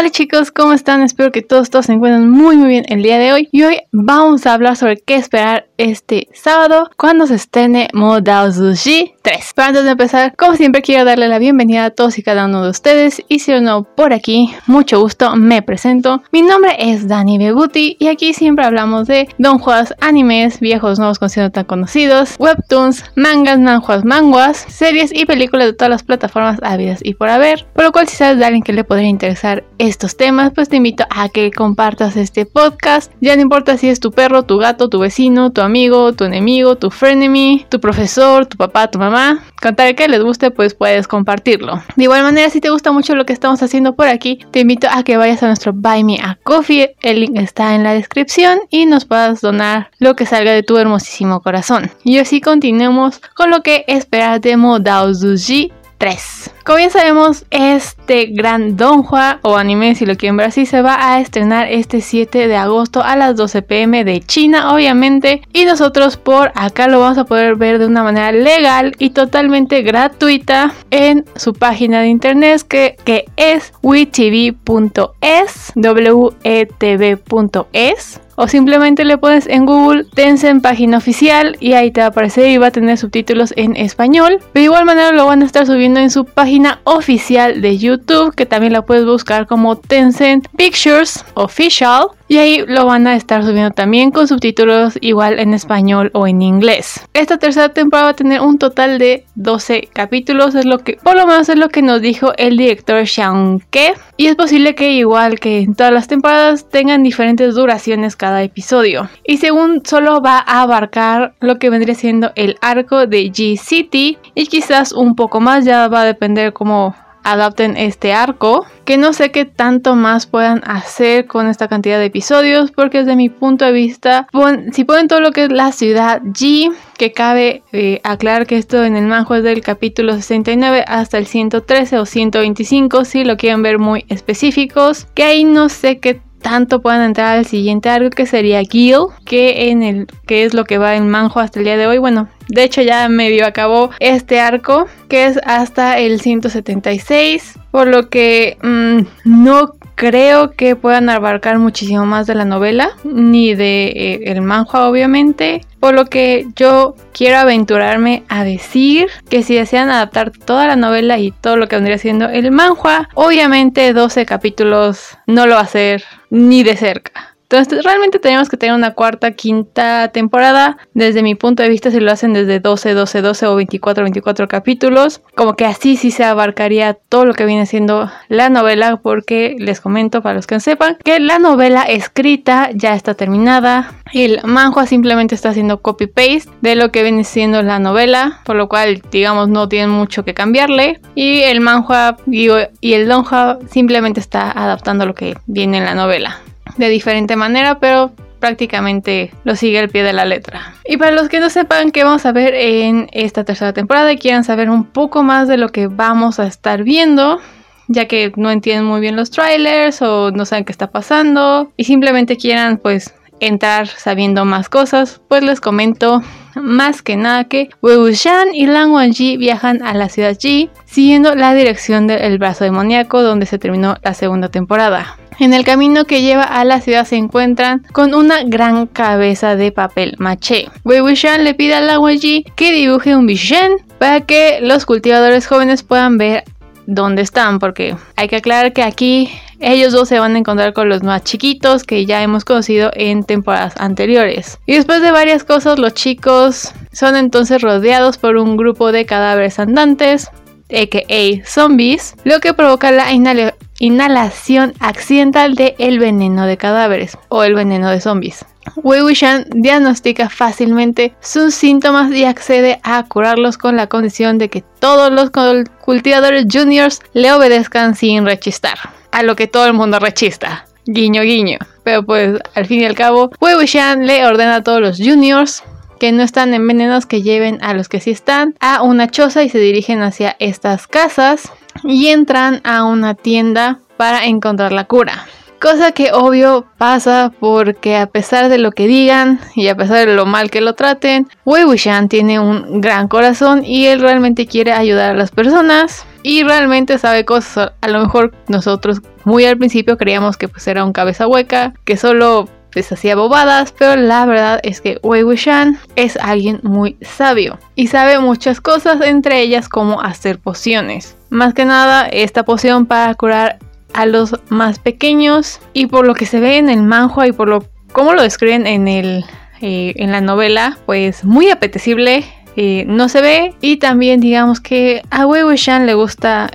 Hola chicos, ¿cómo están? Espero que todos, todos se encuentren muy muy bien el día de hoy. Y hoy vamos a hablar sobre qué esperar este sábado cuando se estrene Modao Sushi 3. Pero antes de empezar, como siempre quiero darle la bienvenida a todos y cada uno de ustedes. Y si no por aquí, mucho gusto, me presento. Mi nombre es Dani Bebuti y aquí siempre hablamos de donjuas, animes, viejos, nuevos conocidos tan conocidos, webtoons, mangas, manjuas, manguas, series y películas de todas las plataformas habidas y por haber. Por lo cual si sabes de alguien que le podría interesar estos temas, pues te invito a que compartas este podcast. Ya no importa si es tu perro, tu gato, tu vecino, tu amigo, tu enemigo, tu frenemy, tu profesor, tu papá, tu mamá. Con tal que les guste, pues puedes compartirlo. De igual manera, si te gusta mucho lo que estamos haciendo por aquí, te invito a que vayas a nuestro Buy Me a Coffee. El link está en la descripción y nos puedas donar lo que salga de tu hermosísimo corazón. Y así continuemos con lo que esperas de Modao Zuji 3. Como bien sabemos, este gran donghua o anime, si lo quieren ver así, se va a estrenar este 7 de agosto a las 12 pm de China, obviamente. Y nosotros por acá lo vamos a poder ver de una manera legal y totalmente gratuita en su página de internet que, que es wetv.es, wetv.es o simplemente le pones en Google Tencent página oficial y ahí te va a aparecer y va a tener subtítulos en español. De igual manera lo van a estar subiendo en su página oficial de YouTube que también la puedes buscar como Tencent Pictures Official y ahí lo van a estar subiendo también con subtítulos igual en español o en inglés. Esta tercera temporada va a tener un total de 12 capítulos, es lo que por lo menos es lo que nos dijo el director Xiang Ke y es posible que igual que en todas las temporadas tengan diferentes duraciones cada episodio. Y según solo va a abarcar lo que vendría siendo el arco de G City y quizás un poco más, ya va a depender cómo adapten este arco, que no sé qué tanto más puedan hacer con esta cantidad de episodios, porque desde mi punto de vista, si ponen todo lo que es la ciudad G, que cabe eh, aclarar que esto en el manjo es del capítulo 69 hasta el 113 o 125, si lo quieren ver muy específicos, que ahí no sé qué tanto puedan entrar al siguiente arco que sería Gil, que en el que es lo que va en Manjo hasta el día de hoy. Bueno, de hecho, ya medio acabó este arco, que es hasta el 176, por lo que mm, no creo que puedan abarcar muchísimo más de la novela, ni de eh, el manhua obviamente, por lo que yo quiero aventurarme a decir que si desean adaptar toda la novela y todo lo que vendría siendo el manhua, obviamente 12 capítulos no lo va a hacer ni de cerca. Entonces realmente tenemos que tener una cuarta, quinta temporada. Desde mi punto de vista, si lo hacen desde 12, 12, 12 o 24, 24 capítulos, como que así sí se abarcaría todo lo que viene siendo la novela, porque les comento para los que no sepan que la novela escrita ya está terminada. El manhua simplemente está haciendo copy-paste de lo que viene siendo la novela, por lo cual, digamos, no tienen mucho que cambiarle. Y el manhua y el donhua simplemente está adaptando lo que viene en la novela de diferente manera, pero prácticamente lo sigue al pie de la letra. Y para los que no sepan qué vamos a ver en esta tercera temporada y quieran saber un poco más de lo que vamos a estar viendo, ya que no entienden muy bien los trailers o no saben qué está pasando y simplemente quieran pues entrar sabiendo más cosas, pues les comento más que nada que Wei Shan y Lang Wangji viajan a la ciudad Ji siguiendo la dirección del brazo demoníaco donde se terminó la segunda temporada. En el camino que lleva a la ciudad se encuentran con una gran cabeza de papel maché. Wei Wuxian le pide a Lang Wangji que dibuje un Bishen para que los cultivadores jóvenes puedan ver dónde están, porque hay que aclarar que aquí ellos dos se van a encontrar con los más chiquitos que ya hemos conocido en temporadas anteriores. Y después de varias cosas, los chicos son entonces rodeados por un grupo de cadáveres andantes, a.k.a. zombies, lo que provoca la inhalación accidental de el veneno de cadáveres o el veneno de zombies. Wei Wuxian diagnostica fácilmente sus síntomas y accede a curarlos con la condición de que todos los cultivadores juniors le obedezcan sin rechistar. A lo que todo el mundo rechista. Guiño, guiño. Pero pues al fin y al cabo, Wei Wuxian le ordena a todos los juniors que no están envenenados que lleven a los que sí están a una choza y se dirigen hacia estas casas y entran a una tienda para encontrar la cura. Cosa que obvio pasa porque a pesar de lo que digan y a pesar de lo mal que lo traten, Wei Wuxian tiene un gran corazón y él realmente quiere ayudar a las personas. y realmente sabe cosas. A lo mejor nosotros muy al principio creíamos que pues era un cabeza hueca, que solo pues hacía bobadas, pero la verdad es que Wei Wuxian es alguien muy sabio y sabe muchas cosas, entre ellas como hacer pociones. Más que nada, esta poción para curar a los más pequeños y por lo que se ve en el manhua y por lo como lo describen en el eh, en la novela, pues muy apetecible. Eh, no se ve y también digamos que a Wei Wuxian le gusta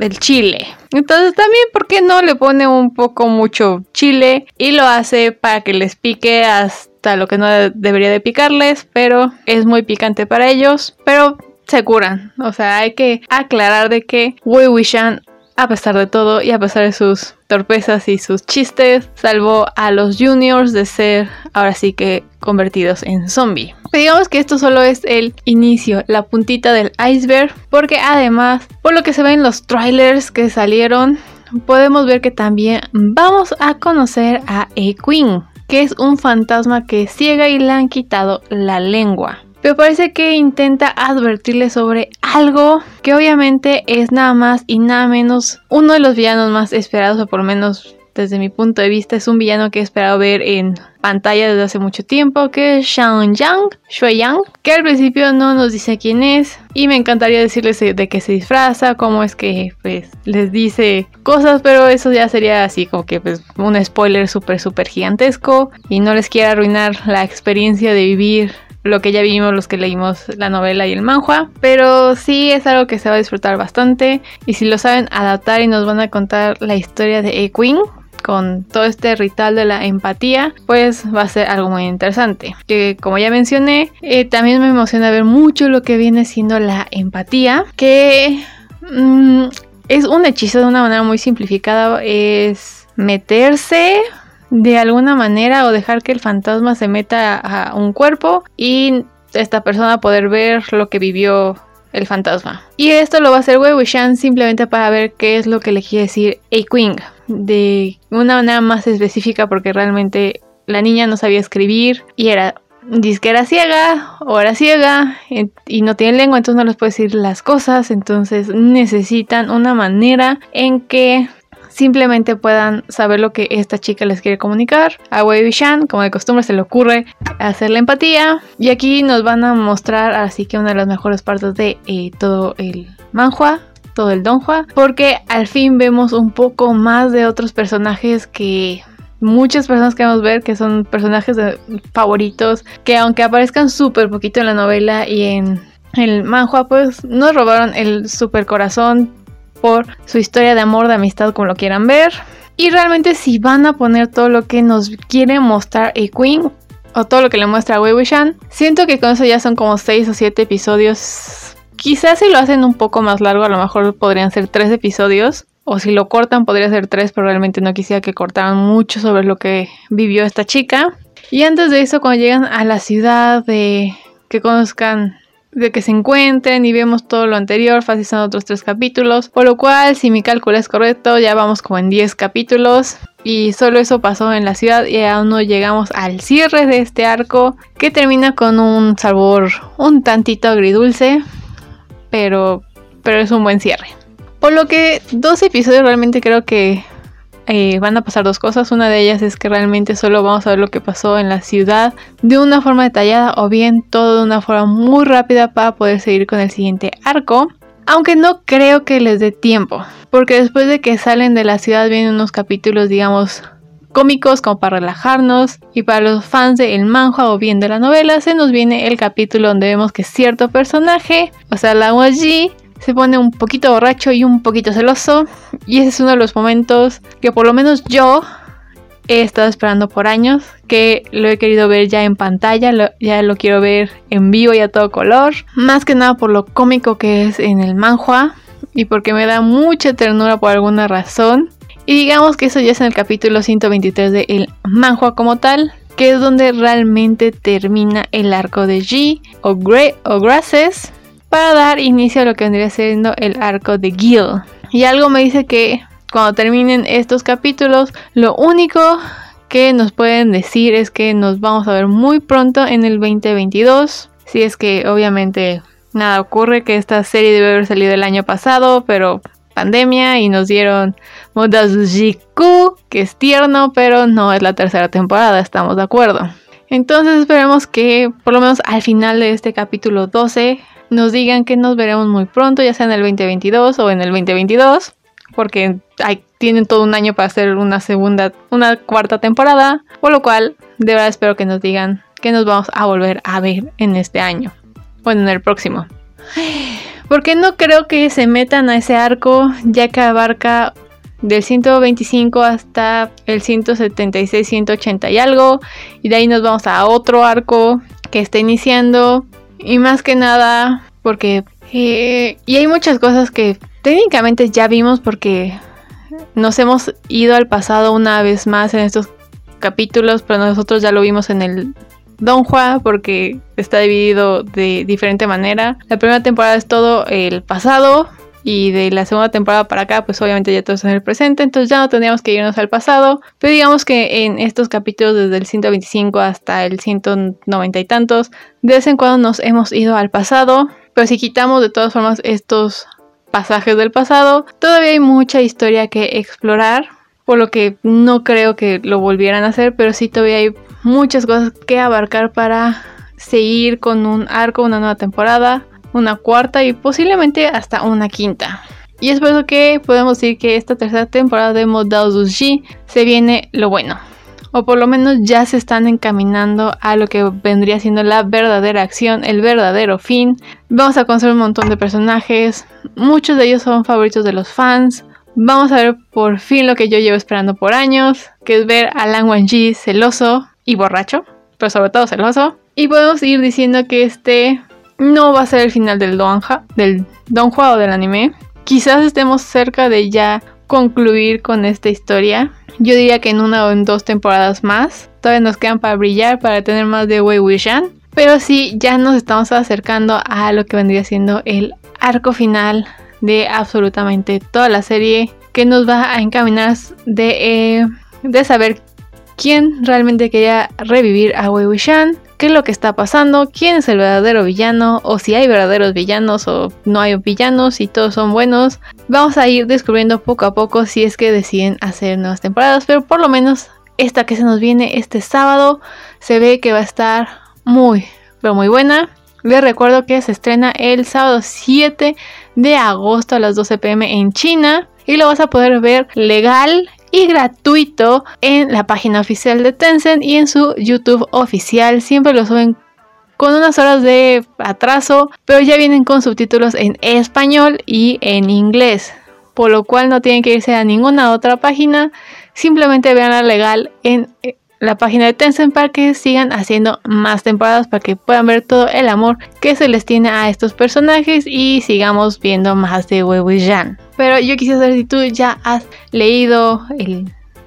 el chile. Entonces también, ¿por qué no le pone un poco mucho chile y lo hace para que les pique hasta lo que no debería de picarles, pero es muy picante para ellos, pero se curan. O sea, hay que aclarar de que Wei Wishan a pesar de todo y a pesar de sus torpezas y sus chistes, salvó a los juniors de ser ahora sí que convertidos en zombie. Digamos que esto solo es el inicio, la puntita del iceberg, porque además, por lo que se ve en los trailers que salieron, podemos ver que también vamos a conocer a A Queen, que es un fantasma que ciega y le han quitado la lengua. Pero parece que intenta advertirle sobre algo que obviamente es nada más y nada menos uno de los villanos más esperados, o por lo menos desde mi punto de vista es un villano que he esperado ver en pantalla desde hace mucho tiempo, que es Shang Yang, Shui Yang, que al principio no nos dice quién es y me encantaría decirles de qué se disfraza, cómo es que pues les dice cosas, pero eso ya sería así como que pues un spoiler súper súper gigantesco y no les quiero arruinar la experiencia de vivir lo que ya vimos los que leímos la novela y el manhua, pero sí es algo que se va a disfrutar bastante y si lo saben adaptar y nos van a contar la historia de A Queen con todo este ritual de la empatía, pues va a ser algo muy interesante. Que como ya mencioné, eh, también me emociona ver mucho lo que viene siendo la empatía, que mm, es un hechizo de una manera muy simplificada, es meterse de alguna manera o dejar que el fantasma se meta a un cuerpo y esta persona poder ver lo que vivió el fantasma. Y esto lo va a hacer Wei Wuxian simplemente para ver qué es lo que le quiere decir A Queen de una manera más específica porque realmente la niña no sabía escribir y era dice que era ciega o era ciega y no tiene lengua entonces no les puede decir las cosas entonces necesitan una manera en que simplemente puedan saber lo que esta chica les quiere comunicar. A Wei Shan, como de costumbre, se le ocurre hacer la empatía. Y aquí nos van a mostrar así que una de las mejores partes de eh, todo el manhua, todo el donghua, porque al fin vemos un poco más de otros personajes que muchas personas queremos ver que son personajes favoritos que aunque aparezcan súper poquito en la novela y en el manhua pues nos robaron el super corazón por su historia de amor, de amistad, como lo quieran ver. Y realmente si van a poner todo lo que nos quiere mostrar a Queen o todo lo que le muestra Wei Wuxian, siento que con eso ya son como 6 o 7 episodios. Quizás si lo hacen un poco más largo, a lo mejor podrían ser 3 episodios. O si lo cortan, podría ser 3, pero realmente no quisiera que cortaran mucho sobre lo que vivió esta chica. Y antes de eso, cuando llegan a la ciudad, de que conozcan de que se encuentren y vemos todo lo anterior, fácil son otros tres capítulos, por lo cual si mi cálculo es correcto ya vamos como en 10 capítulos y solo eso pasó en la ciudad y aún no llegamos al cierre de este arco que termina con un sabor un tantito agridulce, pero, pero es un buen cierre. Por lo que dos episodios realmente creo que eh, van a pasar dos cosas. Una de ellas es que realmente solo vamos a ver lo que pasó en la ciudad de una forma detallada o bien todo de una forma muy rápida para poder seguir con el siguiente arco. Aunque no creo que les dé tiempo, porque después de que salen de la ciudad vienen unos capítulos, digamos, cómicos como para relajarnos y para los fans de El o bien de la novela se nos viene el capítulo donde vemos que cierto personaje, o sea la Waji, se pone un poquito borracho y un poquito celoso. Y ese es uno de los momentos que por lo menos yo he estado esperando por años, que lo he querido ver ya en pantalla, ya lo quiero ver en vivo y a todo color. Más que nada por lo cómico que es en el manhua y porque me da mucha ternura por alguna razón. Y digamos que eso ya es en el capítulo 123 de el manhua como tal, que es donde realmente termina el arco de G o, Grey o Grasses para dar inicio a lo que vendría siendo el arco de Gil. Y algo me dice que cuando terminen estos capítulos, lo único que nos pueden decir es que nos vamos a ver muy pronto en el 2022. Si es que obviamente nada ocurre, que esta serie debe haber salido el año pasado, pero pandemia y nos dieron Modazujiku, que es tierno, pero no es la tercera temporada, estamos de acuerdo. Entonces esperemos que por lo menos al final de este capítulo 12 nos digan que nos veremos muy pronto, ya sea en el 2022 o en el 2022, porque tienen todo un año para hacer una segunda, una cuarta temporada, por lo cual de verdad espero que nos digan que nos vamos a volver a ver en este año, bueno, en el próximo. Porque no creo que se metan a ese arco, ya que abarca del 125 hasta el 176, 180 y algo. Y de ahí nos vamos a otro arco que está iniciando. Y más que nada, porque... Eh, y hay muchas cosas que técnicamente ya vimos porque nos hemos ido al pasado una vez más en estos capítulos, pero nosotros ya lo vimos en el Don Juan porque está dividido de diferente manera. La primera temporada es todo el pasado, y de la segunda temporada para acá, pues obviamente ya todo está en el presente, entonces ya no tendríamos que irnos al pasado. Pero digamos que en estos capítulos, desde el 125 hasta el 190 y tantos, de vez en cuando nos hemos ido al pasado. Pero si quitamos de todas formas estos pasajes del pasado, todavía hay mucha historia que explorar. Por lo que no creo que lo volvieran a hacer, pero sí todavía hay muchas cosas que abarcar para seguir con un arco, una nueva temporada una cuarta y posiblemente hasta una quinta. Y es por eso que podemos decir que esta tercera temporada de Modao Zushi se viene lo bueno. O por lo menos ya se están encaminando a lo que vendría siendo la verdadera acción, el verdadero fin. Vamos a conocer un montón de personajes. Muchos de ellos son favoritos de los fans. Vamos a ver por fin lo que yo llevo esperando por años, que es ver a Lang Wangji celoso y borracho, pero sobre todo celoso. Y podemos ir diciendo que este no va a ser el final del Donja, del o del anime. Quizás estemos cerca de ya concluir con esta historia. Yo diría que en una o en dos temporadas más. Todavía nos quedan para brillar, para tener más de Wei Wuxian. Pero sí, ya nos estamos acercando a lo que vendría siendo el arco final de absolutamente toda la serie. Que nos va a encaminar de, eh, de saber quién realmente quería revivir a Wei Wuxian qué es lo que está pasando, quién es el verdadero villano, o si hay verdaderos villanos o no hay villanos y todos son buenos. Vamos a ir descubriendo poco a poco si es que deciden hacer nuevas temporadas, pero por lo menos esta que se nos viene este sábado se ve que va a estar muy, pero muy buena. Les recuerdo que se estrena el sábado 7 de agosto a las 12 pm en China y lo vas a poder ver legal y gratuito en la página oficial de Tencent y en su YouTube oficial. Siempre lo suben con unas horas de atraso, pero ya vienen con subtítulos en español y en inglés, por lo cual no tienen que irse a ninguna otra página, simplemente vean la legal en eh, la página de Tencent para que sigan haciendo más temporadas, para que puedan ver todo el amor que se les tiene a estos personajes y sigamos viendo más de Wei. Pero yo quisiera saber si tú ya has leído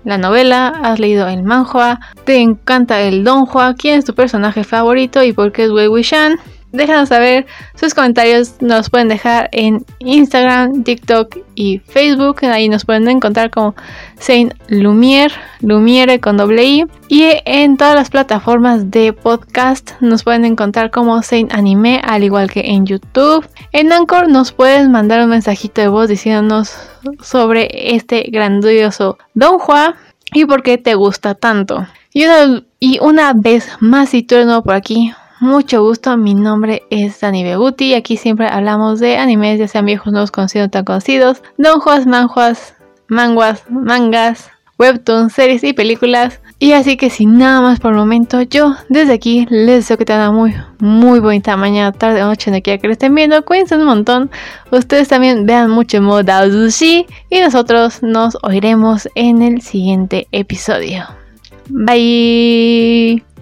la novela, has leído el manhua, te encanta el donghua, quién es tu personaje favorito y por qué es Wei Wuxian. Déjanos saber sus comentarios, nos pueden dejar en Instagram, TikTok y Facebook. Ahí nos pueden encontrar como Saint Lumiere, Lumiere con doble I. Y en todas las plataformas de podcast nos pueden encontrar como Saint Anime, al igual que en YouTube. En Anchor nos puedes mandar un mensajito de voz diciéndonos sobre este grandioso Don Juan y por qué te gusta tanto. Y una, y una vez más, si tú eres nuevo por aquí, mucho gusto, mi nombre es Dani Beguti y aquí siempre hablamos de animes, ya sean viejos, nuevos, conocidos, tan conocidos, donjuas, manjuas, manguas, mangas, webtoons, series y películas. Y así que sin nada más por el momento, yo desde aquí les deseo que tengan muy, muy bonita mañana, tarde o noche, no quiera que lo estén viendo. Cuídense un montón. Ustedes también vean mucho modo Sushi y nosotros nos oiremos en el siguiente episodio. Bye.